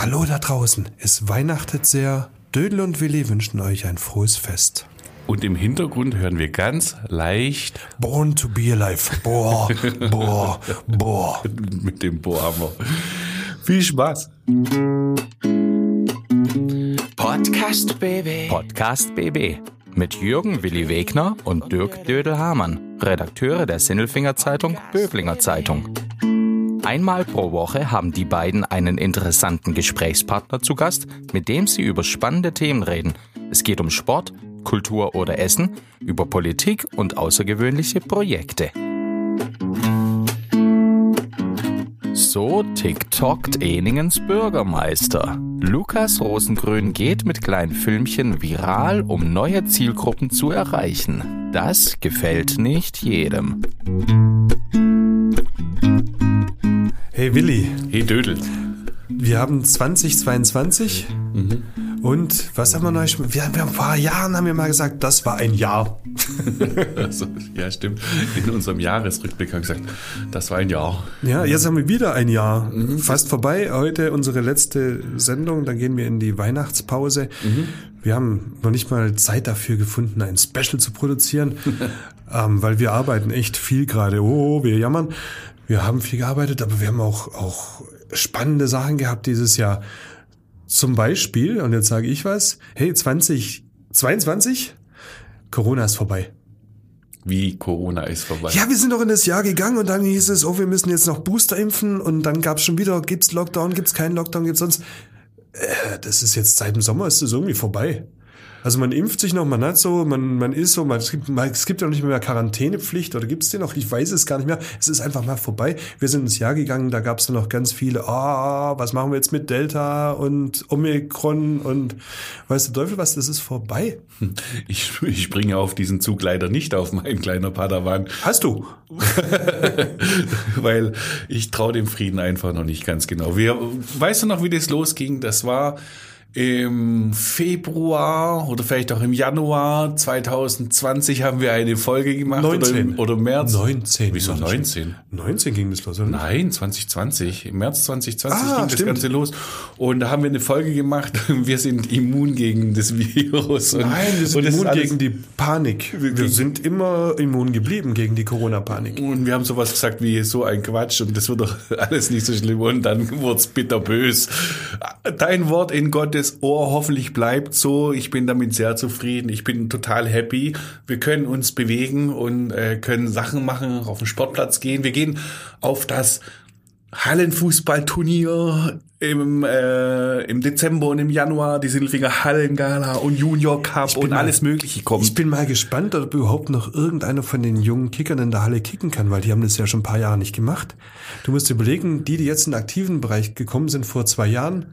Hallo da draußen. Es weihnachtet sehr. Dödel und Willi wünschen euch ein frohes Fest. Und im Hintergrund hören wir ganz leicht Born to be alive. Boah, boah, boah. mit dem Bohrhammer. Viel Spaß. Podcast BB. Podcast BB mit Jürgen Willi Wegner und Dirk Dödel-Hamann, Redakteure der Sinnelfinger Zeitung Böblinger Zeitung. Einmal pro Woche haben die beiden einen interessanten Gesprächspartner zu Gast, mit dem sie über spannende Themen reden. Es geht um Sport, Kultur oder Essen, über Politik und außergewöhnliche Projekte. So TikTokt Eningens Bürgermeister. Lukas Rosengrün geht mit kleinen Filmchen viral, um neue Zielgruppen zu erreichen. Das gefällt nicht jedem. Hey Willi, Hey Dödel. wir haben 2022 und was haben wir neu? Wir haben vor ein paar Jahren haben wir mal gesagt, das war ein Jahr. Also, ja, stimmt. In unserem Jahresrückblick haben wir gesagt, das war ein Jahr. Ja, jetzt haben wir wieder ein Jahr. Fast vorbei. Heute unsere letzte Sendung. Dann gehen wir in die Weihnachtspause. Wir haben noch nicht mal Zeit dafür gefunden, ein Special zu produzieren, ähm, weil wir arbeiten echt viel gerade. Oh, wir jammern. Wir haben viel gearbeitet, aber wir haben auch, auch spannende Sachen gehabt dieses Jahr. Zum Beispiel, und jetzt sage ich was, hey, 2022, Corona ist vorbei. Wie Corona ist vorbei. Ja, wir sind doch in das Jahr gegangen und dann hieß es, oh, wir müssen jetzt noch Booster impfen und dann gab es schon wieder, gibt's Lockdown, gibt's keinen Lockdown, gibt's sonst. Äh, das ist jetzt seit dem Sommer ist das irgendwie vorbei. Also man impft sich noch, man hat so, man, man ist so, man, es gibt, man, es gibt ja noch nicht mehr Quarantänepflicht oder gibt's den noch? Ich weiß es gar nicht mehr. Es ist einfach mal vorbei. Wir sind ins Jahr gegangen, da gab's dann noch ganz viele, ah, was machen wir jetzt mit Delta und Omikron und weißt du Teufel was, das ist vorbei. Ich, ich springe auf diesen Zug leider nicht auf, mein kleiner Padawan. Hast du? weil ich traue dem Frieden einfach noch nicht ganz genau. Wir, weißt du noch, wie das losging? Das war im Februar oder vielleicht auch im Januar 2020 haben wir eine Folge gemacht 19. oder, im, oder März. 19. Wieso 19? 19 ging das los, oder? Nein, 2020. Im März 2020 Ah, ging das stimmt. Ganze los. Und da haben wir eine Folge gemacht. Wir sind immun gegen das Virus. Und, Nein, wir sind das immun gegen die Panik. Wir gegen- sind immer immun geblieben gegen die Corona-Panik. Und wir haben sowas gesagt wie so ein Quatsch und das wird doch alles nicht so schlimm und dann wurd's bitterbös. Dein Wort in Gottes Ohr hoffentlich bleibt so. Ich bin damit sehr zufrieden. Ich bin total happy. Wir können uns bewegen und äh, können Sachen machen, auf den Sportplatz gehen. Wir gehen auf das Hallenfußballturnier im, äh, im Dezember und im Januar, die Silfinger Hallengala und Junior Cup und mal- alles Mögliche kommt. Ich bin mal gespannt, ob überhaupt noch irgendeiner von den jungen Kickern in der Halle kicken kann, weil die haben das ja schon ein paar Jahre nicht gemacht. Du musst dir überlegen, die, die jetzt in den aktiven Bereich gekommen sind vor zwei Jahren,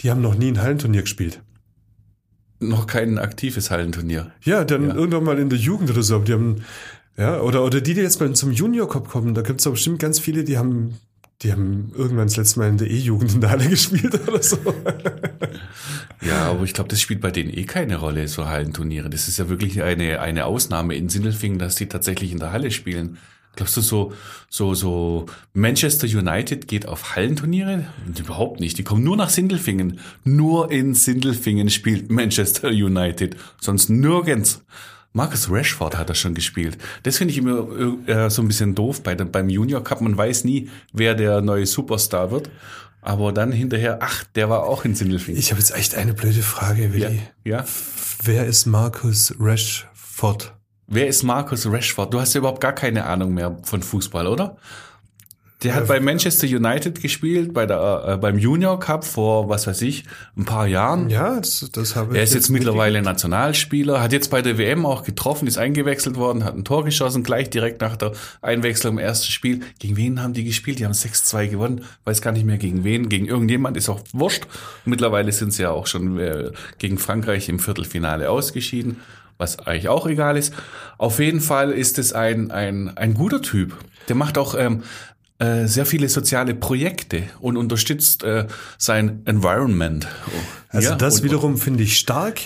die haben noch nie ein Hallenturnier gespielt. noch kein aktives Hallenturnier. Ja, dann Ja. irgendwann mal in der Jugend oder so. Die haben, ja, oder, oder die, die jetzt mal zum Junior Cup kommen, da gibt es bestimmt ganz viele, die haben, die haben irgendwann das letzte Mal in der E-Jugend in der Halle gespielt oder so. Ja, aber ich glaube, das spielt bei denen eh keine Rolle, so Hallenturniere. Das ist ja wirklich eine, eine Ausnahme in Sindelfingen, dass die tatsächlich in der Halle spielen. Glaubst du, so, so, so Manchester United geht auf Hallenturniere? Überhaupt nicht. Die kommen nur nach Sindelfingen. Nur in Sindelfingen spielt Manchester United. Sonst nirgends. Marcus Rashford hat das schon gespielt. Das finde ich immer äh, so ein bisschen doof bei dem, beim Junior Cup. Man weiß nie, wer der neue Superstar wird. Aber dann hinterher, ach, der war auch in Sindelfingen. Ich habe jetzt echt eine blöde Frage, Ja, Willi. ja. Wer ist Markus Rashford? Wer ist Marcus Rashford? Du hast ja überhaupt gar keine Ahnung mehr von Fußball, oder? Der hat bei Manchester United gespielt, bei der, äh, beim Junior Cup vor, was weiß ich, ein paar Jahren. Ja, das, das habe ich. Er ist jetzt mittlerweile Nationalspieler, hat jetzt bei der WM auch getroffen, ist eingewechselt worden, hat ein Tor geschossen, gleich direkt nach der Einwechslung im ersten Spiel. Gegen wen haben die gespielt? Die haben 6-2 gewonnen, weiß gar nicht mehr gegen wen, gegen irgendjemand, ist auch wurscht. Mittlerweile sind sie ja auch schon äh, gegen Frankreich im Viertelfinale ausgeschieden, was eigentlich auch egal ist. Auf jeden Fall ist es ein, ein, ein guter Typ. Der macht auch ähm, äh, sehr viele soziale Projekte und unterstützt äh, sein Environment. Also Ja, das und- wiederum finde ich stark.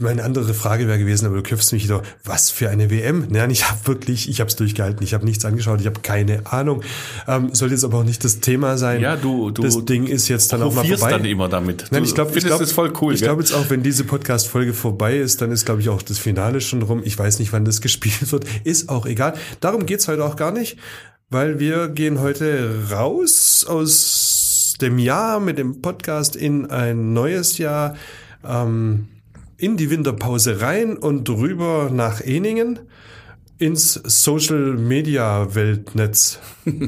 Meine andere Frage wäre gewesen, aber du köpfst mich wieder, was für eine WM? Nein, ich habe wirklich, ich habe es durchgehalten, ich habe nichts angeschaut, ich habe keine Ahnung. Ähm, soll jetzt aber auch nicht das Thema sein. Ja, du- du Das Ding ist jetzt dann auch mal vorbei. dann immer damit. Nein, ich glaube, ich glaube, es voll cool. Ich glaube jetzt auch, wenn diese Podcast-Folge vorbei ist, dann ist, glaube ich, auch das Finale schon rum. Ich weiß nicht, wann das gespielt wird. Ist auch egal. Darum geht's heute auch gar nicht, weil wir gehen heute raus aus dem Jahr mit dem Podcast in ein neues Jahr, ähm, in die Winterpause rein und rüber nach Eningen ins Social Media Weltnetz.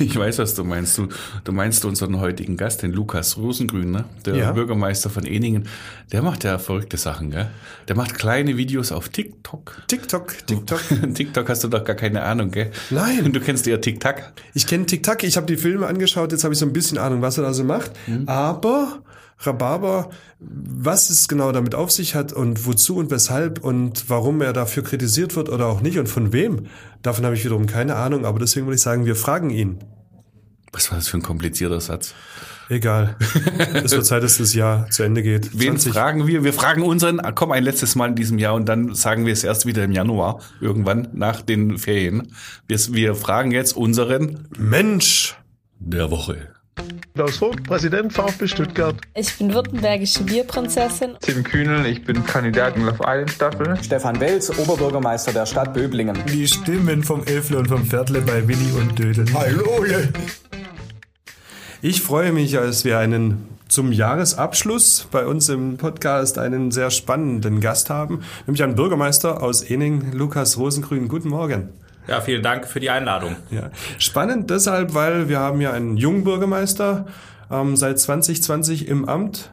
Ich weiß, was du meinst. Du, du meinst unseren heutigen Gast, den Lukas Rosengrün, ne? der Ja. Bürgermeister von Eningen. Der macht ja verrückte Sachen, gell? Der macht kleine Videos auf TikTok. TikTok, TikTok. TikTok hast du doch gar keine Ahnung, gell? Nein. Du kennst eher TikTok. Ich kenne TikTok, ich habe die Filme angeschaut, jetzt habe ich so ein bisschen Ahnung, was er da so macht. Aber Rhabarber, was es genau damit auf sich hat und wozu und weshalb und warum er dafür kritisiert wird oder auch nicht und von wem, davon habe ich wiederum keine Ahnung. Aber deswegen würde ich sagen, wir fragen ihn. Was war das für ein komplizierter Satz? Egal. es wird Zeit, dass das Jahr zu Ende geht. Wen fragen wir? Wir fragen unseren, ah, komm, ein letztes Mal in diesem Jahr und dann sagen wir es erst wieder im Januar, irgendwann nach den Ferien. Wir, wir fragen jetzt unseren Mensch. der Woche. Klaus Vogt, Präsident VfB Stuttgart. Ich bin württembergische Bierprinzessin. Tim Kühnel, ich bin Kandidat in Love Island Staffel. Stefan Welz, Oberbürgermeister der Stadt Böblingen. Die Stimmen vom Elfle und vom Viertle bei Willi und Dödel. Hallo! Ich freue mich, als wir einen zum Jahresabschluss bei uns im Podcast einen sehr spannenden Gast haben, nämlich einen Bürgermeister aus Ening, Lukas Rosengrün. Guten Morgen. Ja, vielen Dank für die Einladung. Ja. Spannend deshalb, weil wir haben ja einen jungen Bürgermeister ähm, seit 2020 im Amt.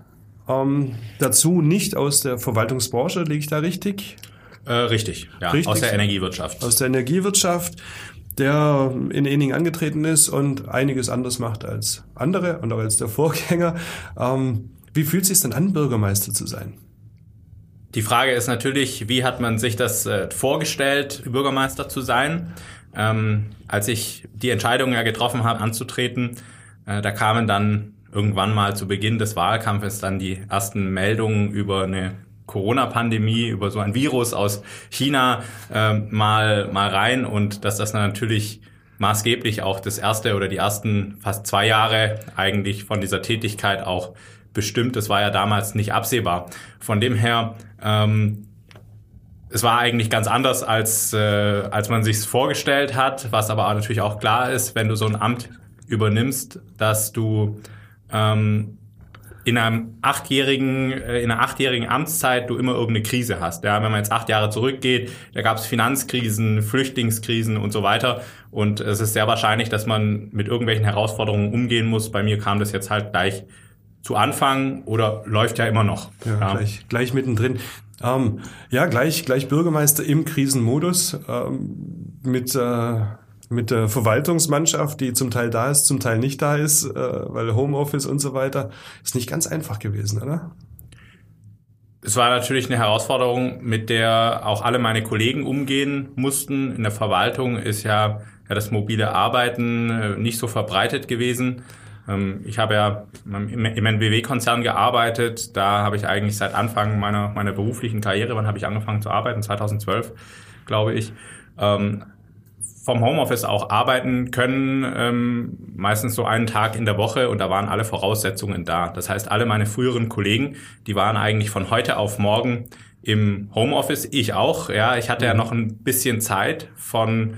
Ähm, dazu nicht aus der Verwaltungsbranche, liege ich da richtig? Äh, richtig, ja, Richtig. aus der Energiewirtschaft. Aus der Energiewirtschaft, der in Ening angetreten ist und einiges anders macht als andere und auch als der Vorgänger. Ähm, wie fühlt es sich denn an, Bürgermeister zu sein? Die Frage ist natürlich, wie hat man sich das äh, vorgestellt, Bürgermeister zu sein? Ähm, als ich die Entscheidung ja getroffen habe, anzutreten, äh, da kamen dann irgendwann mal zu Beginn des Wahlkampfes dann die ersten Meldungen über eine Corona-Pandemie, über so ein Virus aus China äh, mal, mal rein und dass das natürlich maßgeblich auch das erste oder die ersten fast zwei Jahre eigentlich von dieser Tätigkeit auch bestimmt. Das war ja damals nicht absehbar. Von dem her, ähm, es war eigentlich ganz anders, als, äh, als man sich vorgestellt hat, was aber natürlich auch klar ist, wenn du so ein Amt übernimmst, dass du ähm, in einem achtjährigen, äh, in einer achtjährigen Amtszeit du immer irgendeine Krise hast. Ja, wenn man jetzt acht Jahre zurückgeht, da gab es Finanzkrisen, Flüchtlingskrisen und so weiter. Und es ist sehr wahrscheinlich, dass man mit irgendwelchen Herausforderungen umgehen muss. Bei mir kam das jetzt halt gleich zu Anfang oder läuft ja immer noch. Ja, Gleich, gleich mittendrin. Ähm, ja, gleich, gleich Bürgermeister im Krisenmodus ähm, mit, äh, mit der Verwaltungsmannschaft, die zum Teil da ist, zum Teil nicht da ist, äh, weil Homeoffice und so weiter. Ist nicht ganz einfach gewesen, oder? Es war natürlich eine Herausforderung, mit der auch alle meine Kollegen umgehen mussten. In der Verwaltung ist ja, ja das mobile Arbeiten äh, nicht so verbreitet gewesen. Ähm, Ich habe ja im im NBW-Konzern gearbeitet. Da habe ich eigentlich seit Anfang meiner, meiner beruflichen Karriere, wann habe ich angefangen zu arbeiten? 2012, glaube ich. ähm, vom Homeoffice auch arbeiten können, ähm, meistens so einen Tag in der Woche und da waren alle Voraussetzungen da. Das heißt, alle meine früheren Kollegen, die waren eigentlich von heute auf morgen im Homeoffice, ich auch. Ja, ich hatte ja noch ein bisschen Zeit von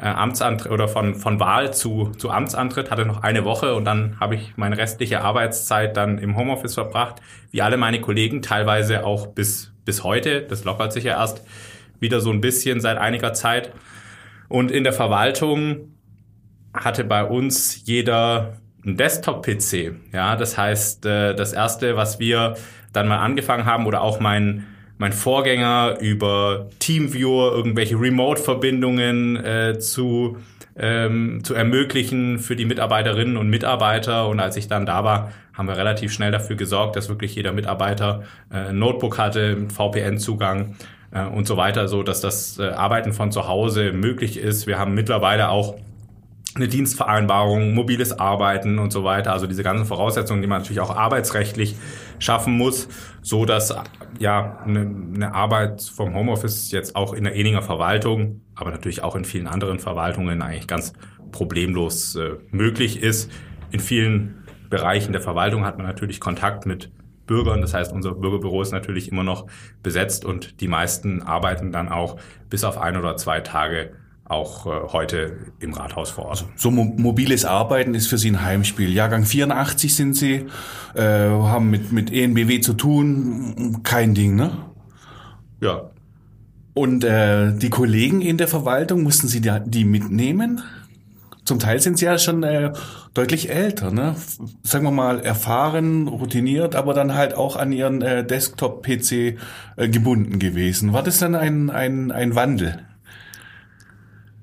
äh, Amtsantritt oder von, von Wahl zu, zu Amtsantritt, hatte noch eine Woche und dann habe ich meine restliche Arbeitszeit dann im Homeoffice verbracht, wie alle meine Kollegen, teilweise auch bis, bis heute. Das lockert sich ja erst wieder so ein bisschen seit einiger Zeit. Und in der Verwaltung hatte bei uns jeder einen Desktop-PC. Ja, das heißt, äh, das erste, was wir dann mal angefangen haben oder auch mein mein Vorgänger über Teamviewer irgendwelche Remote-Verbindungen äh, zu ähm, zu ermöglichen für die Mitarbeiterinnen und Mitarbeiter. Und als ich dann da war, haben wir relativ schnell dafür gesorgt, dass wirklich jeder Mitarbeiter äh, ein Notebook hatte VPN-Zugang äh, und so weiter, so dass das äh, Arbeiten von zu Hause möglich ist. Wir haben mittlerweile auch eine Dienstvereinbarung, mobiles Arbeiten und so weiter. Also diese ganzen Voraussetzungen, die man natürlich auch arbeitsrechtlich schaffen muss, so dass ja eine, eine Arbeit vom Homeoffice jetzt auch in der Eninger Verwaltung, aber natürlich auch in vielen anderen Verwaltungen eigentlich ganz problemlos äh, möglich ist. In vielen Bereichen der Verwaltung hat man natürlich Kontakt mit Bürgern. Das heißt, unser Bürgerbüro ist natürlich immer noch besetzt und die meisten arbeiten dann auch bis auf ein oder zwei Tage auch äh, heute im Rathaus vor Ort. So mo mobiles Arbeiten ist für Sie ein Heimspiel. Jahrgang 84 sind Sie, äh, haben mit, mit ENBW zu tun, kein Ding, ne? Ja. Und äh, die Kollegen in der Verwaltung, mussten Sie die, die mitnehmen? Zum Teil sind sie ja schon äh, deutlich älter, ne? Sagen wir mal erfahren, routiniert, aber dann halt auch an ihren äh, Desktop-PC äh, gebunden gewesen. War das dann ein, ein, ein Wandel?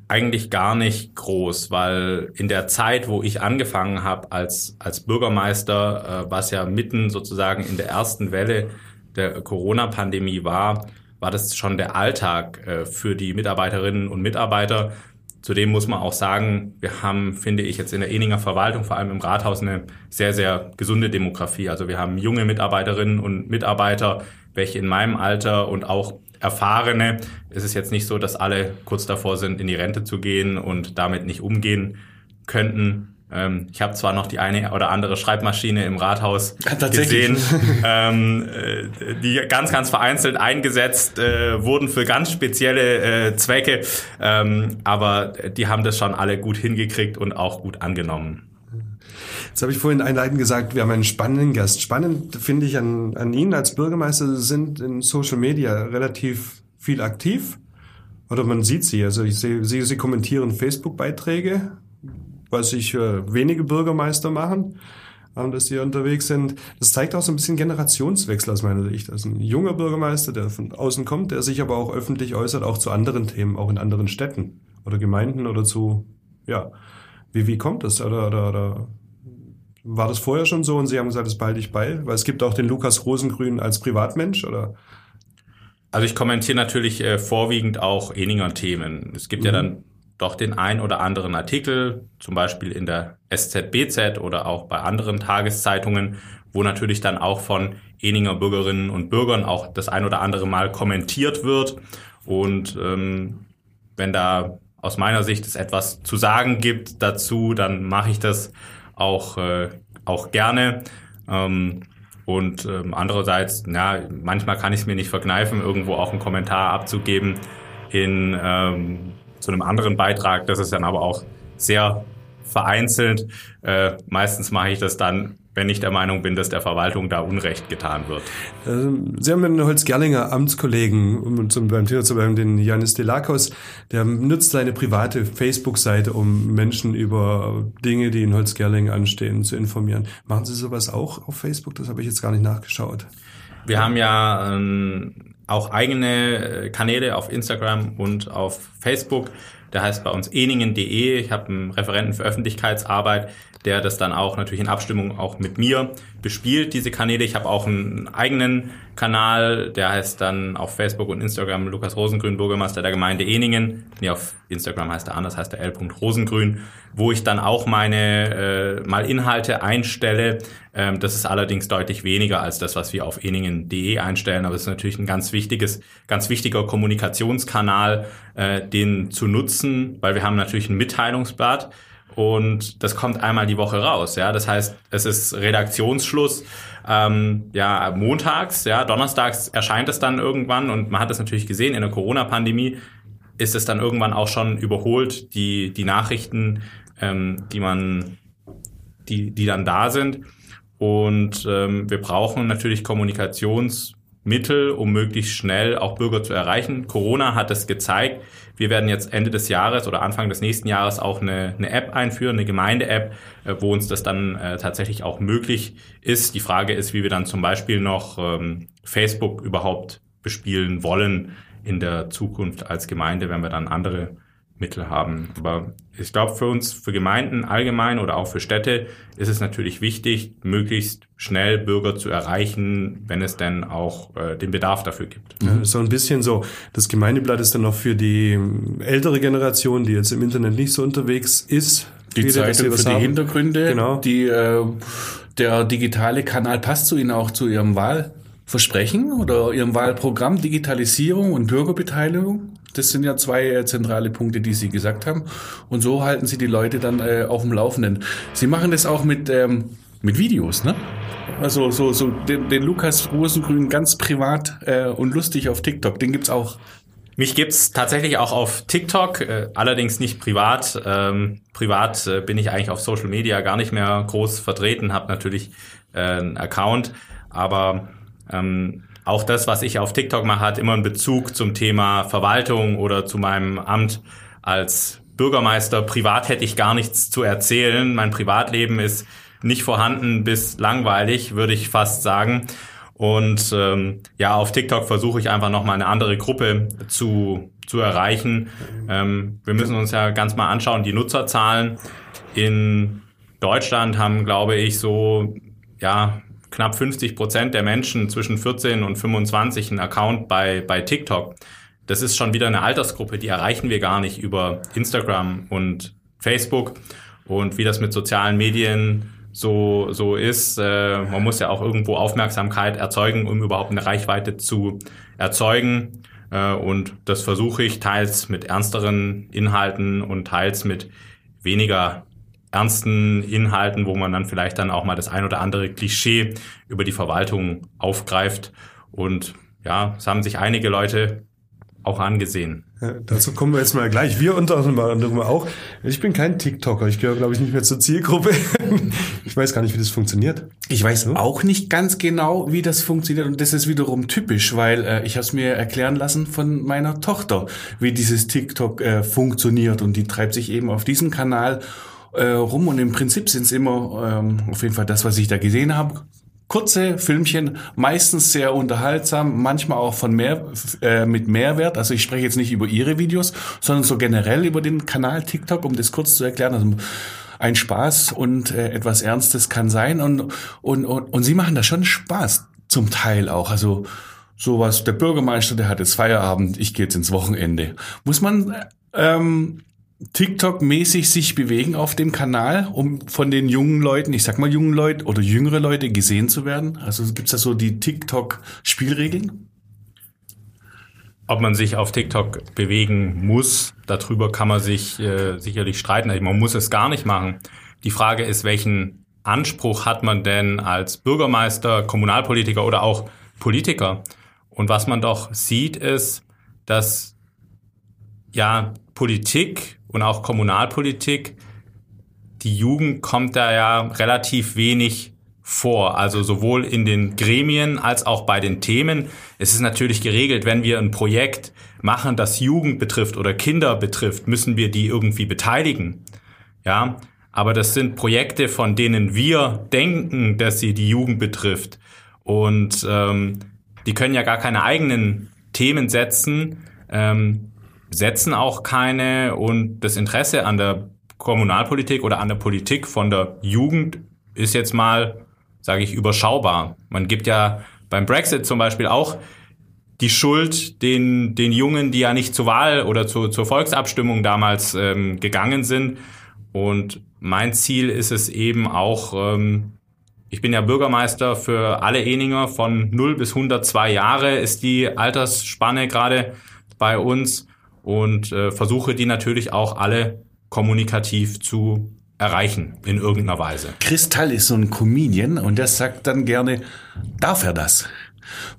Eigentlich gar nicht groß, weil in der Zeit, wo ich angefangen habe als, als Bürgermeister, äh, was ja mitten sozusagen in der ersten Welle der Corona-Pandemie war, war das schon der Alltag äh, für die Mitarbeiterinnen und Mitarbeiter. Zudem muss man auch sagen, wir haben, finde ich, jetzt in der Eninger Verwaltung, vor allem im Rathaus, eine sehr, sehr gesunde Demografie. Also wir haben junge Mitarbeiterinnen und Mitarbeiter, welche in meinem Alter und auch Erfahrene. Es ist jetzt nicht so, dass alle kurz davor sind, in die Rente zu gehen und damit nicht umgehen könnten. Ähm, ich habe zwar noch die eine oder andere Schreibmaschine im Rathaus gesehen, ähm, äh, die ganz, ganz vereinzelt eingesetzt äh, wurden für ganz spezielle äh, Zwecke, ähm, aber die haben das schon alle gut hingekriegt und auch gut angenommen. Jetzt habe ich vorhin einleitend gesagt, wir haben einen spannenden Gast. Spannend finde ich an, an Ihnen als Bürgermeister, Sie sind in Social Media relativ viel aktiv. Oder man sieht sie. Also ich sehe, Sie, Sie kommentieren Facebook-Beiträge, was sich äh, wenige Bürgermeister machen, ähm, dass die unterwegs sind. Das zeigt auch so ein bisschen Generationswechsel aus meiner Sicht. Also ein junger Bürgermeister, der von außen kommt, der sich aber auch öffentlich äußert, auch zu anderen Themen, auch in anderen Städten oder Gemeinden oder zu, ja, wie, wie kommt das? Oder, oder, oder war das vorher schon so und Sie haben gesagt, das behalte ich bei? Weil es gibt auch den Lukas Rosengrün als Privatmensch, oder? Also ich kommentiere natürlich äh, vorwiegend auch Eninger Themen. Es gibt mhm. ja dann doch den ein oder anderen Artikel, zum Beispiel in der SZBZ oder auch bei anderen Tageszeitungen, wo natürlich dann auch von Eninger Bürgerinnen und Bürgern auch das ein oder andere Mal kommentiert wird. Und ähm, wenn da aus meiner Sicht es etwas zu sagen gibt dazu, dann mache ich das auch, äh, auch gerne. Ähm, und ähm, andererseits, ja, manchmal kann ich es mir nicht verkneifen, irgendwo auch einen Kommentar abzugeben in ähm, zu einem anderen Beitrag. Das ist dann aber auch sehr vereinzelt. Äh, meistens mache ich das dann wenn ich der Meinung bin, dass der Verwaltung da Unrecht getan wird. Ähm, Sie haben einen Holz-Gerlinger Amtskollegen, um zum, beim Thema zu bleiben, den Janis Delakos, der nutzt seine private Facebook-Seite, um Menschen über Dinge, die in Holz-Gerling anstehen, zu informieren. Machen Sie sowas auch auf Facebook? Das habe ich jetzt gar nicht nachgeschaut. Wir haben ja ähm, auch eigene äh, Kanäle auf Instagram und auf Facebook. Der heißt bei uns eningen.de. Ich habe einen Referenten für Öffentlichkeitsarbeit, der das dann auch natürlich in Abstimmung auch mit mir bespielt, diese Kanäle. Ich habe auch einen eigenen Kanal, der heißt dann auf Facebook und Instagram Lukas Rosengrün, Bürgermeister der Gemeinde Eningen. Nee, auf Instagram heißt er anders, heißt er L. Rosengrün, wo ich dann auch meine äh, mal Inhalte einstelle. Ähm, das ist allerdings deutlich weniger als das, was wir auf eningen.de einstellen, aber es ist natürlich ein ganz wichtiges, ganz wichtiger Kommunikationskanal, äh, den zu nutzen, weil wir haben natürlich ein Mitteilungsblatt und das kommt einmal die Woche raus. Ja, das heißt, es ist Redaktionsschluss. Ähm, ja, montags, ja, donnerstags erscheint es dann irgendwann und man hat es natürlich gesehen in der Corona-Pandemie ist es dann irgendwann auch schon überholt die die Nachrichten, ähm, die man die die dann da sind. Und ähm, wir brauchen natürlich Kommunikationsmittel, um möglichst schnell auch Bürger zu erreichen. Corona hat es gezeigt wir werden jetzt Ende des Jahres oder Anfang des nächsten Jahres auch eine, eine App einführen, eine Gemeinde-App, äh, wo uns das dann äh, tatsächlich auch möglich ist. Die Frage ist, wie wir dann zum Beispiel noch ähm, Facebook überhaupt bespielen wollen in der Zukunft als Gemeinde, wenn wir dann andere Mittel haben. Aber ich glaube, für uns, für Gemeinden allgemein oder auch für Städte ist es natürlich wichtig, möglichst schnell Bürger zu erreichen, wenn es denn auch äh, den Bedarf dafür gibt. Ja, so ein bisschen so. Das Gemeindeblatt ist dann noch für die ältere Generation, die jetzt im Internet nicht so unterwegs ist. Die sie Zeitung für die haben. Hintergründe, Genau. die, äh, der digitale Kanal passt zu Ihnen auch zu Ihrem Wahlversprechen oder Ihrem Wahlprogramm, Digitalisierung und Bürgerbeteiligung. Das sind ja zwei äh, zentrale Punkte, die Sie gesagt haben. Und so halten Sie die Leute dann äh, auf dem Laufenden. Sie machen das auch mit, ähm, mit Videos, ne? Also so, so den, den Lukas Rosengrün ganz privat äh, und lustig auf TikTok, den gibt's auch. Mich gibt's tatsächlich auch auf TikTok, äh, allerdings nicht privat. Ähm, privat äh, bin ich eigentlich auf Social Media gar nicht mehr groß vertreten, habe natürlich äh, einen Account, aber ähm, auch das, was ich auf TikTok mache, hat immer einen Bezug zum Thema Verwaltung oder zu meinem Amt als Bürgermeister. Privat hätte ich gar nichts zu erzählen. Mein Privatleben ist nicht vorhanden bis langweilig, würde ich fast sagen. Und ähm, ja, auf TikTok versuche ich einfach nochmal eine andere Gruppe zu, zu erreichen. Ähm, wir müssen uns ja ganz mal anschauen, die Nutzerzahlen in Deutschland haben, glaube ich, so ja knapp 50 Prozent der Menschen zwischen 14 und 25 einen Account bei, bei TikTok. Das ist schon wieder eine Altersgruppe, die erreichen wir gar nicht über Instagram und Facebook. Und wie das mit sozialen Medien so, so ist, äh, man muss ja auch irgendwo Aufmerksamkeit erzeugen, um überhaupt eine Reichweite zu erzeugen. Äh, und das versuche ich teils mit ernsteren Inhalten und teils mit weniger ernsten Inhalten, wo man dann vielleicht dann auch mal das ein oder andere Klischee über die Verwaltung aufgreift. Und ja, es haben sich einige Leute auch angesehen. Ja, dazu kommen wir jetzt mal gleich. Wir unter anderem auch. Ich bin kein TikToker. Ich gehöre, glaube ich, nicht mehr zur Zielgruppe. Ich weiß gar nicht, wie das funktioniert. Ich weiß auch nicht ganz genau, wie das funktioniert und das ist wiederum typisch, weil äh, ich habe es mir erklären lassen von meiner Tochter, wie dieses TikTok äh, funktioniert und die treibt sich eben auf diesem Kanal äh, rum und im Prinzip sind es immer ähm, auf jeden Fall das, was ich da gesehen habe. Kurze Filmchen, meistens sehr unterhaltsam, manchmal auch von mehr äh, mit Mehrwert. Also ich spreche jetzt nicht über ihre Videos, sondern so generell über den Kanal TikTok, um das kurz zu erklären. Also ein Spaß und äh, etwas Ernstes kann sein und, und, und, und sie machen da schon Spaß zum Teil auch. Also sowas, der Bürgermeister, der hat jetzt Feierabend, ich gehe jetzt ins Wochenende. Muss man ähm, TikTok-mäßig sich bewegen auf dem Kanal, um von den jungen Leuten, ich sag mal jungen Leute oder jüngere Leute gesehen zu werden? Also gibt's da so die TikTok-Spielregeln? Ob man sich auf TikTok bewegen muss, darüber kann man sich äh, sicherlich streiten. Also man muss es gar nicht machen. Die Frage ist, welchen Anspruch hat man denn als Bürgermeister, Kommunalpolitiker oder auch Politiker? Und was man doch sieht, ist, dass ja Politik und auch Kommunalpolitik, die Jugend kommt da ja relativ wenig vor. Also sowohl in den Gremien als auch bei den Themen. Es ist natürlich geregelt, wenn wir ein Projekt machen, das Jugend betrifft oder Kinder betrifft, müssen wir die irgendwie beteiligen. Ja, aber das sind Projekte, von denen wir denken, dass sie die Jugend betrifft. Und ähm, die können ja gar keine eigenen Themen setzen, ähm, setzen auch keine und das Interesse an der Kommunalpolitik oder an der Politik von der Jugend ist jetzt mal, sage ich, überschaubar. Man gibt ja beim Brexit zum Beispiel auch die Schuld den, den Jungen, die ja nicht zur Wahl oder zu, zur Volksabstimmung damals ähm, gegangen sind. Und mein Ziel ist es eben auch, ähm, ich bin ja Bürgermeister für alle Eninger von 0 bis 102 Jahre ist die Altersspanne gerade bei uns und äh, versuche die natürlich auch alle kommunikativ zu erreichen in irgendeiner Weise. Kristall ist so ein Comedian und der sagt dann gerne, darf er das?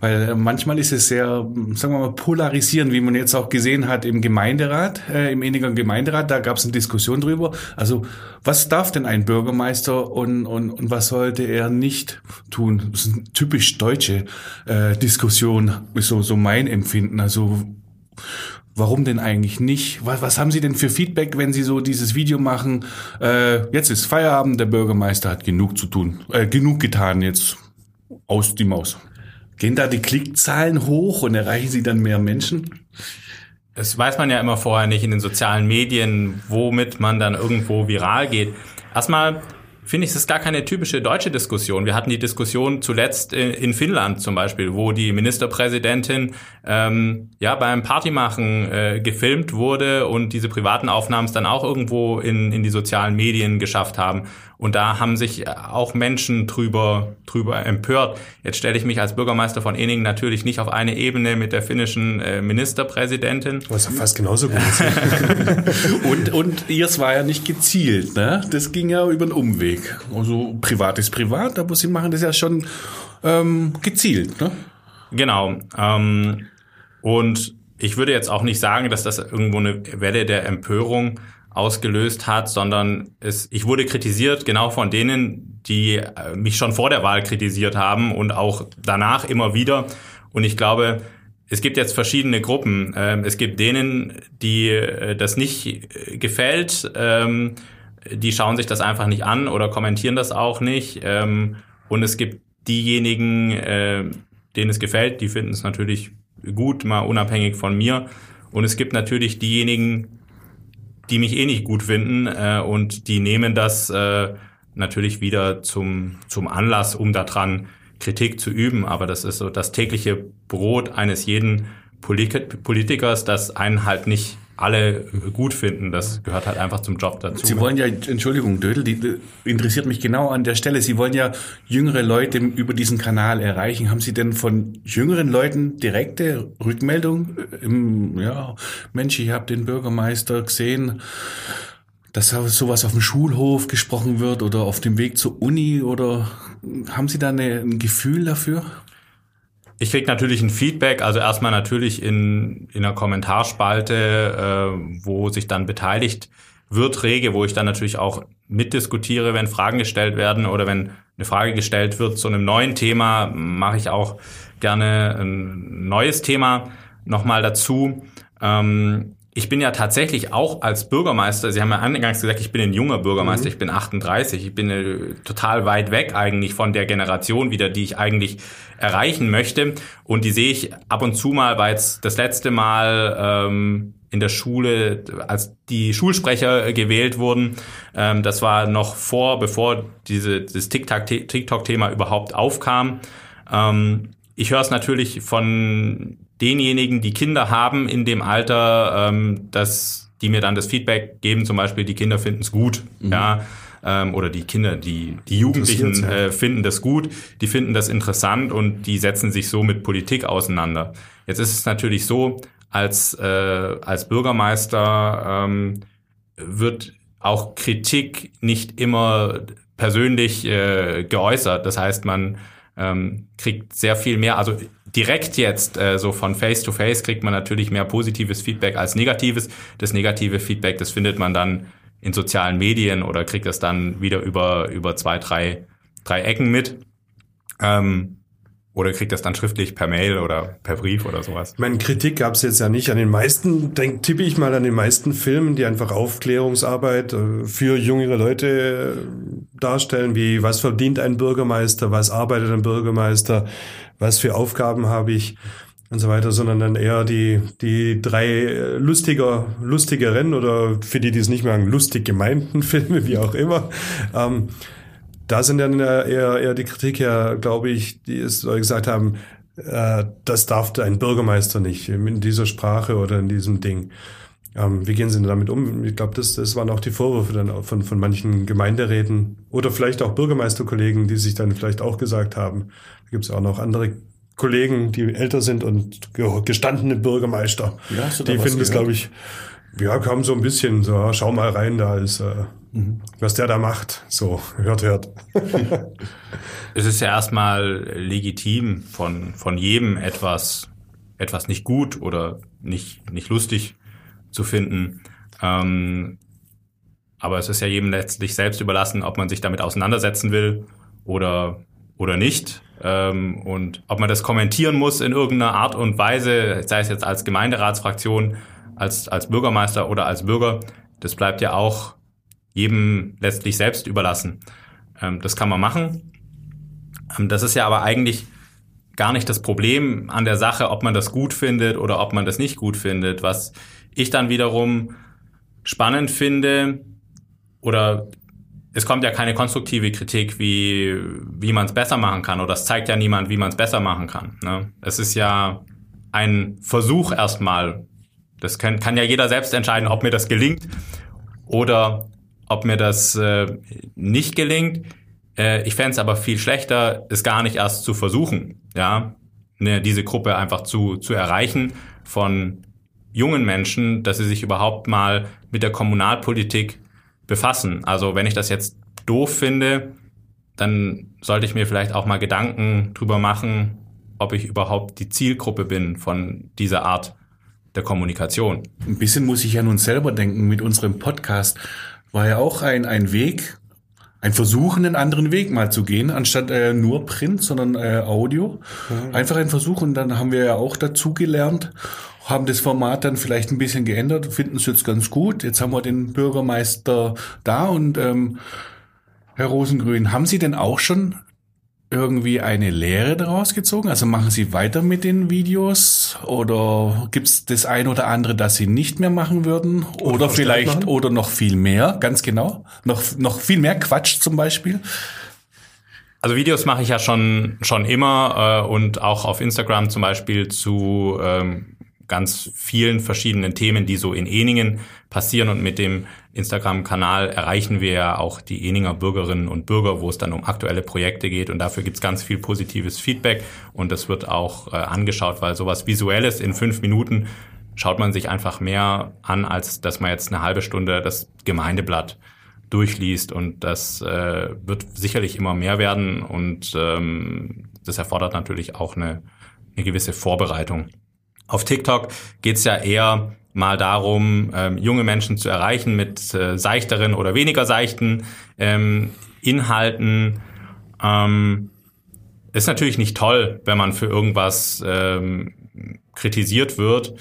Weil äh, manchmal ist es sehr, sagen wir mal, polarisierend, wie man jetzt auch gesehen hat im Gemeinderat, äh, im Eninger Gemeinderat, da gab es eine Diskussion drüber. Also was darf denn ein Bürgermeister und, und, und was sollte er nicht tun? Das ist eine typisch deutsche äh, Diskussion, ist so, so mein Empfinden. Also Warum denn eigentlich nicht? Was, was haben Sie denn für Feedback, wenn Sie so dieses Video machen? Äh, jetzt ist Feierabend, der Bürgermeister hat genug zu tun, äh, genug getan, jetzt aus die Maus. Gehen da die Klickzahlen hoch und erreichen Sie dann mehr Menschen? Das weiß man ja immer vorher nicht in den sozialen Medien, womit man dann irgendwo viral geht. Erstmal finde ich, es ist gar keine typische deutsche Diskussion. Wir hatten die Diskussion zuletzt in, in Finnland zum Beispiel, wo die Ministerpräsidentin ähm, ja beim Partymachen äh, gefilmt wurde und diese privaten Aufnahmen es dann auch irgendwo in, in die sozialen Medien geschafft haben. Und da haben sich auch Menschen drüber, drüber empört. Jetzt stelle ich mich als Bürgermeister von Eningen natürlich nicht auf eine Ebene mit der finnischen äh, Ministerpräsidentin. Was ja fast genauso gut ist. und, und ihrs war ja nicht gezielt, ne? Das ging ja über einen Umweg. Also privat ist privat, aber sie machen das ja schon ähm, gezielt, ne? Genau. Ähm, und ich würde jetzt auch nicht sagen, dass das irgendwo eine Welle der Empörung ausgelöst hat, sondern es, ich wurde kritisiert genau von denen, die äh, mich schon vor der Wahl kritisiert haben und auch danach immer wieder. Und ich glaube, es gibt jetzt verschiedene Gruppen. Ähm, es gibt denen, die äh, das nicht äh, gefällt, ähm, die schauen sich das einfach nicht an oder kommentieren das auch nicht. Ähm, und es gibt diejenigen, denen es gefällt, die finden es natürlich gut, mal unabhängig von mir. Und es gibt natürlich diejenigen, die mich eh nicht gut finden äh, und die nehmen das äh, natürlich wieder zum, zum Anlass, um daran Kritik zu üben. Aber das ist so das tägliche Brot eines jeden Politikers, dass einen halt nicht alle gut finden. Das gehört halt einfach zum Job dazu. Sie wollen ja, Entschuldigung, Dödel, die interessiert mich genau an der Stelle. Sie wollen ja jüngere Leute über diesen Kanal erreichen. Haben Sie denn von jüngeren Leuten direkte Rückmeldung? Im, ja, Mensch, ich habe den Bürgermeister gesehen, dass sowas auf dem Schulhof gesprochen wird oder auf dem Weg zur Uni oder haben Sie da eine, ein Gefühl dafür? Ich krieg natürlich ein Feedback, also erstmal natürlich in, in einer Kommentarspalte, äh, wo sich dann beteiligt wird, rege, wo ich dann natürlich auch mitdiskutiere, wenn Fragen gestellt werden oder wenn eine Frage gestellt wird zu einem neuen Thema, mache ich auch gerne ein neues Thema nochmal dazu. Ähm, ich bin ja tatsächlich auch als Bürgermeister, Sie haben ja eingangs gesagt, ich bin ein junger Bürgermeister, mhm. ich bin 38, ich bin äh, total weit weg eigentlich von der Generation wieder, die ich eigentlich erreichen möchte. Und die sehe ich ab und zu mal, weil es das letzte Mal ähm, in der Schule, als die Schulsprecher gewählt wurden, ähm, das war noch vor, bevor diese, das TikTok-Thema überhaupt aufkam. Ähm, ich höre es natürlich von denjenigen, die Kinder haben in dem Alter, ähm, dass die mir dann das Feedback geben, zum Beispiel die Kinder finden es gut, mhm. ja, ähm, oder die Kinder, die, die Jugendlichen äh, finden das gut, die finden das interessant und die setzen sich so mit Politik auseinander. Jetzt ist es natürlich so, als, äh, als Bürgermeister ähm, wird auch Kritik nicht immer persönlich äh, geäußert. Das heißt, man ähm, kriegt sehr viel mehr, also direkt jetzt äh, so von Face to Face kriegt man natürlich mehr positives Feedback als negatives. Das negative Feedback, das findet man dann in sozialen Medien oder kriegt das dann wieder über, über zwei, drei, drei Ecken mit. Ähm, oder kriegt das dann schriftlich per Mail oder per Brief oder sowas? Meine, Kritik gab es jetzt ja nicht an den meisten, denk, tippe ich mal an den meisten Filmen, die einfach Aufklärungsarbeit äh, für jüngere Leute äh, darstellen, wie was verdient ein Bürgermeister, was arbeitet ein Bürgermeister, was für Aufgaben habe ich und so weiter, sondern dann eher die, die drei lustiger, lustigeren oder für die, die es nicht mehr lustig gemeinten Filme, wie auch immer. Ähm, da sind dann eher, eher die Kritik ja, glaube ich, die es gesagt haben, äh, das darf ein Bürgermeister nicht in dieser Sprache oder in diesem Ding. Ähm, wie gehen Sie denn damit um? Ich glaube, das, das waren auch die Vorwürfe dann von, von manchen Gemeinderäten oder vielleicht auch Bürgermeisterkollegen, die sich dann vielleicht auch gesagt haben. Da gibt es auch noch andere Kollegen, die älter sind und gestandene Bürgermeister. Ja, die finden das, glaube ich, ja, kam so ein bisschen so, schau mal rein, da ist, äh, mhm. was der da macht. So, hört, hört. es ist ja erstmal legitim, von, von jedem etwas, etwas nicht gut oder nicht, nicht lustig zu finden. Ähm, aber es ist ja jedem letztlich selbst überlassen, ob man sich damit auseinandersetzen will oder, oder nicht. Ähm, und ob man das kommentieren muss in irgendeiner Art und Weise, sei es jetzt als Gemeinderatsfraktion, als, als Bürgermeister oder als Bürger, das bleibt ja auch jedem letztlich selbst überlassen. Ähm, das kann man machen. Ähm, das ist ja aber eigentlich gar nicht das Problem an der Sache, ob man das gut findet oder ob man das nicht gut findet. Was ich dann wiederum spannend finde oder es kommt ja keine konstruktive Kritik, wie, wie man es besser machen kann. Oder es zeigt ja niemand, wie man es besser machen kann. Ne? Es ist ja ein Versuch erstmal. Das kann, kann ja jeder selbst entscheiden, ob mir das gelingt oder ob mir das äh, nicht gelingt. Äh, ich fände es aber viel schlechter, es gar nicht erst zu versuchen. Ja, ne, diese Gruppe einfach zu, zu erreichen von jungen Menschen, dass sie sich überhaupt mal mit der Kommunalpolitik befassen. Also wenn ich das jetzt doof finde, dann sollte ich mir vielleicht auch mal Gedanken drüber machen, ob ich überhaupt die Zielgruppe bin von dieser Art der Kommunikation. Ein bisschen muss ich an uns selber denken mit unserem Podcast. War ja auch ein, ein Weg, ein Versuch, einen anderen Weg mal zu gehen, anstatt äh, nur Print, sondern äh, Audio. Mhm. Einfach ein Versuch und dann haben wir ja auch dazu gelernt haben das Format dann vielleicht ein bisschen geändert, finden es jetzt ganz gut. Jetzt haben wir den Bürgermeister da und ähm, Herr Rosengrün, haben Sie denn auch schon irgendwie eine Lehre daraus gezogen? Also machen Sie weiter mit den Videos oder gibt es das ein oder andere, das Sie nicht mehr machen würden? Oder, oder vielleicht oder noch viel mehr, ganz genau? Noch, noch viel mehr Quatsch zum Beispiel? Also Videos mache ich ja schon, schon immer äh, und auch auf Instagram zum Beispiel zu ähm, ganz vielen verschiedenen Themen, die so in Eningen passieren. Und mit dem Instagram-Kanal erreichen wir ja auch die Eninger Bürgerinnen und Bürger, wo es dann um aktuelle Projekte geht. Und dafür gibt's ganz viel positives Feedback. Und das wird auch äh, angeschaut, weil sowas Visuelles in fünf Minuten schaut man sich einfach mehr an, als dass man jetzt eine halbe Stunde das Gemeindeblatt durchliest. Und das äh, wird sicherlich immer mehr werden. Und ähm, das erfordert natürlich auch eine, eine gewisse Vorbereitung. Auf TikTok geht's ja eher mal darum, ähm, junge Menschen zu erreichen mit äh, seichteren oder weniger seichten ähm, Inhalten. Ähm, ist natürlich nicht toll, wenn man für irgendwas ähm, kritisiert wird.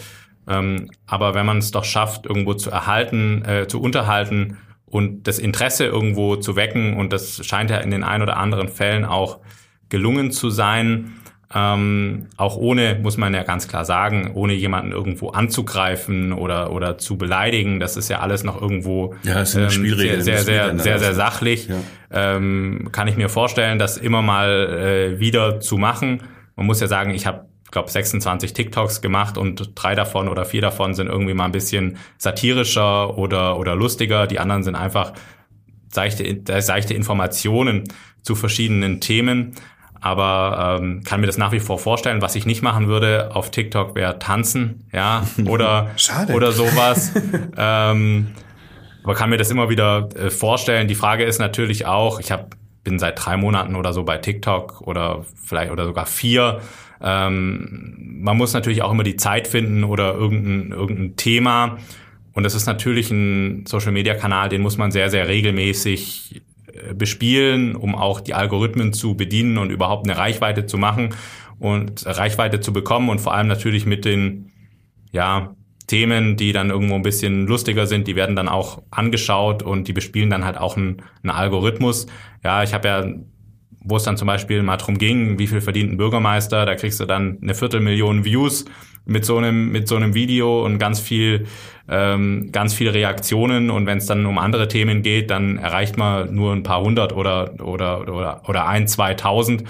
Ähm, aber wenn man es doch schafft, irgendwo zu erhalten, äh, zu unterhalten und das Interesse irgendwo zu wecken, und das scheint ja in den ein oder anderen Fällen auch gelungen zu sein, ähm, auch ohne, muss man ja ganz klar sagen, ohne jemanden irgendwo anzugreifen oder, oder zu beleidigen. Das ist ja alles noch irgendwo ja, sind ähm, sehr, sehr, sehr, sehr, sehr sachlich. Ja. Ähm, kann ich mir vorstellen, das immer mal äh, wieder zu machen. Man muss ja sagen, ich habe ich glaube 26 TikToks gemacht und drei davon oder vier davon sind irgendwie mal ein bisschen satirischer oder oder lustiger. Die anderen sind einfach seichte, seichte Informationen zu verschiedenen Themen aber ähm, kann mir das nach wie vor vorstellen. Was ich nicht machen würde auf TikTok wäre tanzen, ja, oder Schade. oder sowas. ähm, aber kann mir das immer wieder äh, vorstellen. Die Frage ist natürlich auch, ich hab, bin seit drei Monaten oder so bei TikTok oder vielleicht oder sogar vier. Ähm, man muss natürlich auch immer die Zeit finden oder irgendein, irgendein Thema. Und das ist natürlich ein Social-Media-Kanal, den muss man sehr, sehr regelmäßig bespielen, um auch die Algorithmen zu bedienen und überhaupt eine Reichweite zu machen und Reichweite zu bekommen und vor allem natürlich mit den ja, Themen, die dann irgendwo ein bisschen lustiger sind, die werden dann auch angeschaut und die bespielen dann halt auch einen, einen Algorithmus. Ja, ich habe ja, wo es dann zum Beispiel mal drum ging, wie viel verdient ein Bürgermeister, da kriegst du dann eine Viertelmillion Views mit so einem mit so einem Video und ganz viel ähm, ganz viele Reaktionen und wenn es dann um andere Themen geht, dann erreicht man nur ein paar hundert oder oder oder oder ein zweitausend.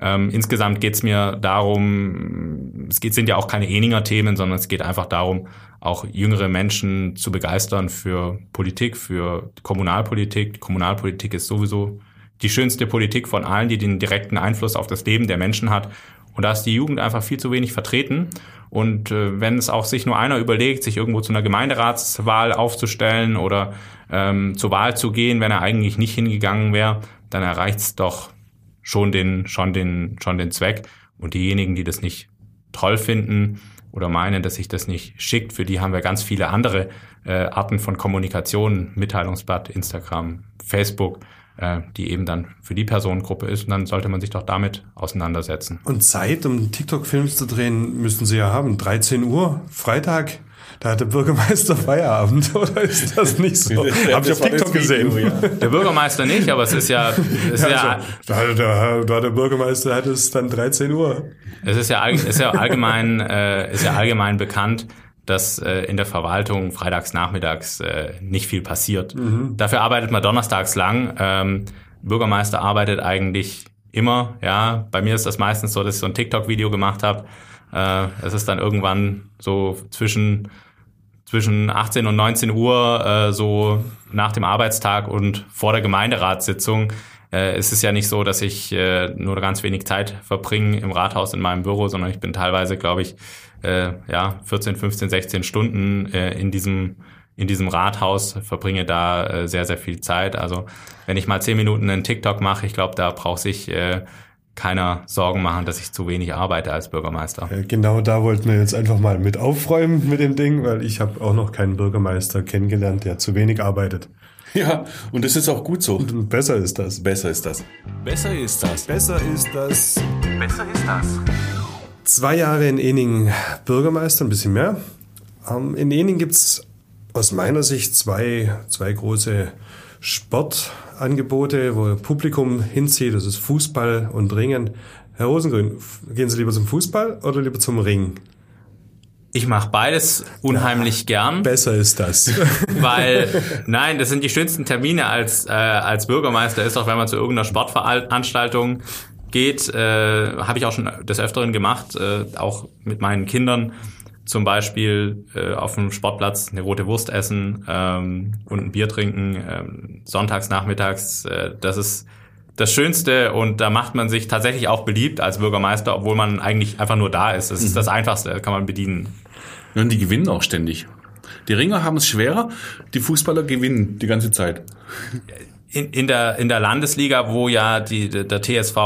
Ähm, insgesamt geht es mir darum, es geht, sind ja auch keine Eninger Themen, sondern es geht einfach darum, auch jüngere Menschen zu begeistern für Politik, für Kommunalpolitik. Kommunalpolitik ist sowieso die schönste Politik von allen, die den direkten Einfluss auf das Leben der Menschen hat. Und da ist die Jugend einfach viel zu wenig vertreten. Und äh, wenn es auch sich nur einer überlegt, sich irgendwo zu einer Gemeinderatswahl aufzustellen oder ähm, zur Wahl zu gehen, wenn er eigentlich nicht hingegangen wäre, dann erreicht es doch schon den, schon den, schon den Zweck. Und diejenigen, die das nicht toll finden oder meinen, dass sich das nicht schickt, für die haben wir ganz viele andere äh, Arten von Kommunikation, Mitteilungsblatt, Instagram, Facebook, die eben dann für die Personengruppe ist. Und dann sollte man sich doch damit auseinandersetzen. Und Zeit, um TikTok-Films zu drehen, müssten Sie ja haben. 13 Uhr, Freitag. Da hat der Bürgermeister Feierabend, oder ist das nicht so? Hab ich auf TikTok gesehen. Video, ja. Der Bürgermeister nicht, aber es ist ja, es ist ja, also, da, hat der, da hat der Bürgermeister hat es dann 13 Uhr. Es ist ja, ist ja allgemein, äh, ist ja allgemein bekannt, dass äh, in der Verwaltung freitags nachmittags äh, nicht viel passiert. Dafür arbeitet man donnerstags lang. Ähm, Bürgermeister arbeitet eigentlich immer. Ja, bei mir ist das meistens so, dass ich so ein TikTok-Video gemacht habe. Äh, es ist dann irgendwann so zwischen zwischen 18 und 19 Uhr, äh, so nach dem Arbeitstag und vor der Gemeinderatssitzung. Äh, es ist ja nicht so, dass ich äh, nur ganz wenig Zeit verbringe im Rathaus in meinem Büro, sondern ich bin teilweise, glaube ich, äh, ja 14, 15, 16 Stunden äh, in diesem in diesem Rathaus, verbringe da äh, sehr, sehr viel Zeit. Also wenn ich mal zehn Minuten einen TikTok mache, ich glaube, da braucht sich äh, keiner Sorgen machen, dass ich zu wenig arbeite als Bürgermeister. Ja, Genau da wollten wir jetzt einfach mal mit aufräumen mit dem Ding, weil ich habe auch noch keinen Bürgermeister kennengelernt, der zu wenig arbeitet. Ja, und das ist auch gut so. Und besser ist das. Besser ist das. Besser ist das. Besser ist das. Besser ist das. Zwei Jahre in Ening Bürgermeister, ein bisschen mehr. Ähm, in Ening gibt's aus meiner Sicht zwei, zwei große Sportangebote, wo Publikum hinzieht. Das ist Fußball und Ringen. Herr Rosengrün, gehen Sie lieber zum Fußball oder lieber zum Ring? Ich mache beides unheimlich gern. Besser ist das. weil nein, das sind die schönsten Termine als äh, als Bürgermeister ist auch, wenn man zu irgendeiner Sportveranstaltung geht, äh, habe ich auch schon des öfteren gemacht, äh, auch mit meinen Kindern. Zum Beispiel äh, auf dem Sportplatz eine rote Wurst essen ähm, und ein Bier trinken, ähm, sonntags, nachmittags. Äh, das ist das Schönste und da macht man sich tatsächlich auch beliebt als Bürgermeister, obwohl man eigentlich einfach nur da ist. Das ist das Einfachste, kann man bedienen. Ja, und die gewinnen auch ständig. Die Ringer haben es schwerer, die Fußballer gewinnen die ganze Zeit. in, in, der, in der Landesliga, wo ja die, der TSV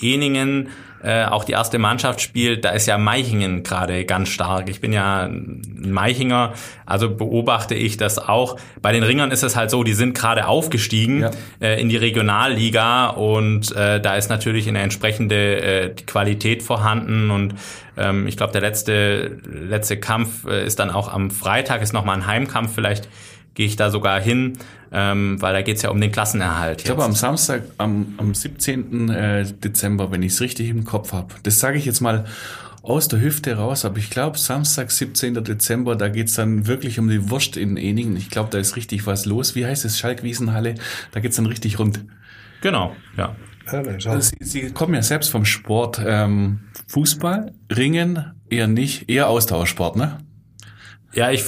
Eningen äh, auch die erste Mannschaft spielt, da ist ja Meichingen gerade ganz stark. Ich bin ja ein Meichinger, also beobachte ich das auch. Bei den Ringern ist es halt so, die sind gerade aufgestiegen Ja. äh, in die Regionalliga und äh, da ist natürlich eine entsprechende äh, Qualität vorhanden und ähm, ich glaube, der letzte, letzte Kampf äh, ist dann auch am Freitag, ist nochmal ein Heimkampf, vielleicht gehe ich da sogar hin, ähm, weil da geht's ja um den Klassenerhalt. Ich glaube am Samstag, am, am 17. äh, Dezember, wenn ich es richtig im Kopf habe. Das sage ich jetzt mal aus der Hüfte raus, aber ich glaube Samstag, 17. Dezember, da geht's dann wirklich um die Wurst in Eningen. Ich glaube, da ist richtig was los. Wie heißt es? Schalkwiesenhalle? Da geht's dann richtig rund. Genau, ja. Also Sie, Sie kommen ja selbst vom Sport. Ähm, Fußball, Ringen, eher nicht, eher Austauschsport, ne? Ja, ich,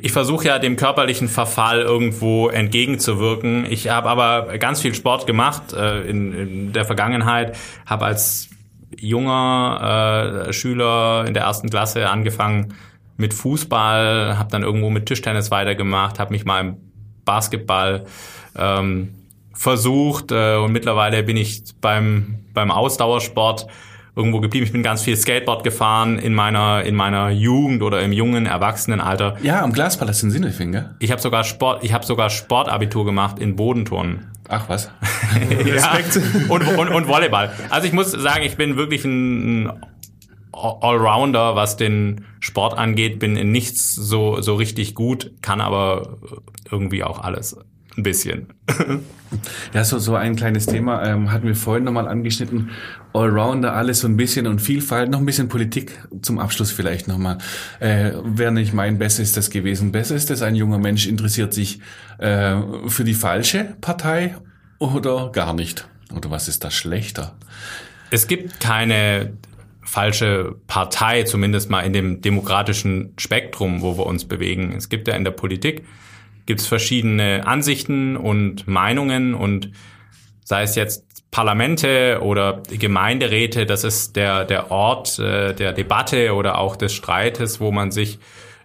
ich versuche ja dem körperlichen Verfall irgendwo entgegenzuwirken. Ich habe aber ganz viel Sport gemacht äh, in, in der Vergangenheit, habe als junger äh, Schüler in der ersten Klasse angefangen mit Fußball, habe dann irgendwo mit Tischtennis weitergemacht, habe mich mal im Basketball ähm, versucht äh, und mittlerweile bin ich beim, beim Ausdauersport irgendwo geblieben. Ich bin ganz viel Skateboard gefahren in meiner, in meiner Jugend oder im jungen Erwachsenenalter. Ja, am Glaspalast in Sindelfingen, gell? Ich habe sogar Sport, ich habe sogar Sportabitur gemacht in Bodenturnen. Ach was. Ja, und, und, und Volleyball. Also ich muss sagen, ich bin wirklich ein, ein Allrounder, was den Sport angeht, bin in nichts so, so richtig gut, kann aber irgendwie auch alles. Ein bisschen. Ja, so, so ein kleines Thema ähm, hatten wir vorhin nochmal angeschnitten. Allrounder, alles so ein bisschen und Vielfalt, noch ein bisschen Politik zum Abschluss vielleicht nochmal. Äh, Wäre nicht mein Besser ist das gewesen. Besser ist das, ein junger Mensch interessiert sich äh, für die falsche Partei oder gar nicht? Oder was ist da schlechter? Es gibt keine falsche Partei, zumindest mal in dem demokratischen Spektrum, wo wir uns bewegen. Es gibt ja in der Politik gibt's verschiedene Ansichten und Meinungen und sei es jetzt Parlamente oder Gemeinderäte, das ist der, der Ort äh, der Debatte oder auch des Streites, wo man sich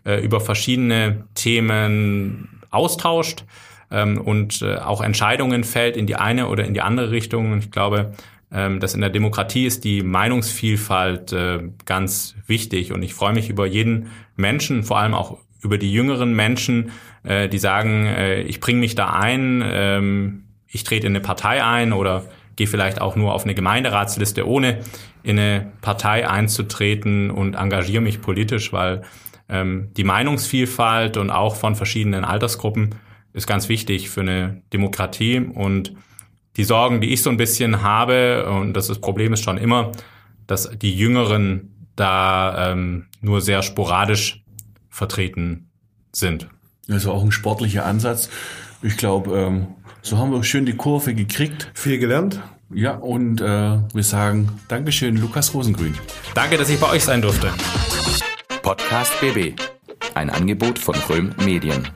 äh, über verschiedene Themen austauscht ähm, und äh, auch Entscheidungen fällt in die eine oder in die andere Richtung. Und ich glaube, ähm, dass in der Demokratie ist die Meinungsvielfalt äh, ganz wichtig. Und ich freue mich über jeden Menschen, vor allem auch über die jüngeren Menschen, äh, die sagen, äh, ich bringe mich da ein, ähm, ich trete in eine Partei ein oder gehe vielleicht auch nur auf eine Gemeinderatsliste, ohne in eine Partei einzutreten und engagiere mich politisch, weil ähm, die Meinungsvielfalt und auch von verschiedenen Altersgruppen ist ganz wichtig für eine Demokratie und die Sorgen, die ich so ein bisschen habe, und das ist, Problem ist schon immer, dass die Jüngeren da ähm, nur sehr sporadisch vertreten sind. Also auch ein sportlicher Ansatz. Ich glaube, ähm, so haben wir schön die Kurve gekriegt. Viel gelernt. Ja, und äh, wir sagen Dankeschön, Lukas Rosengrün. Danke, dass ich bei euch sein durfte. Podcast BB. Ein Angebot von Röhm Medien.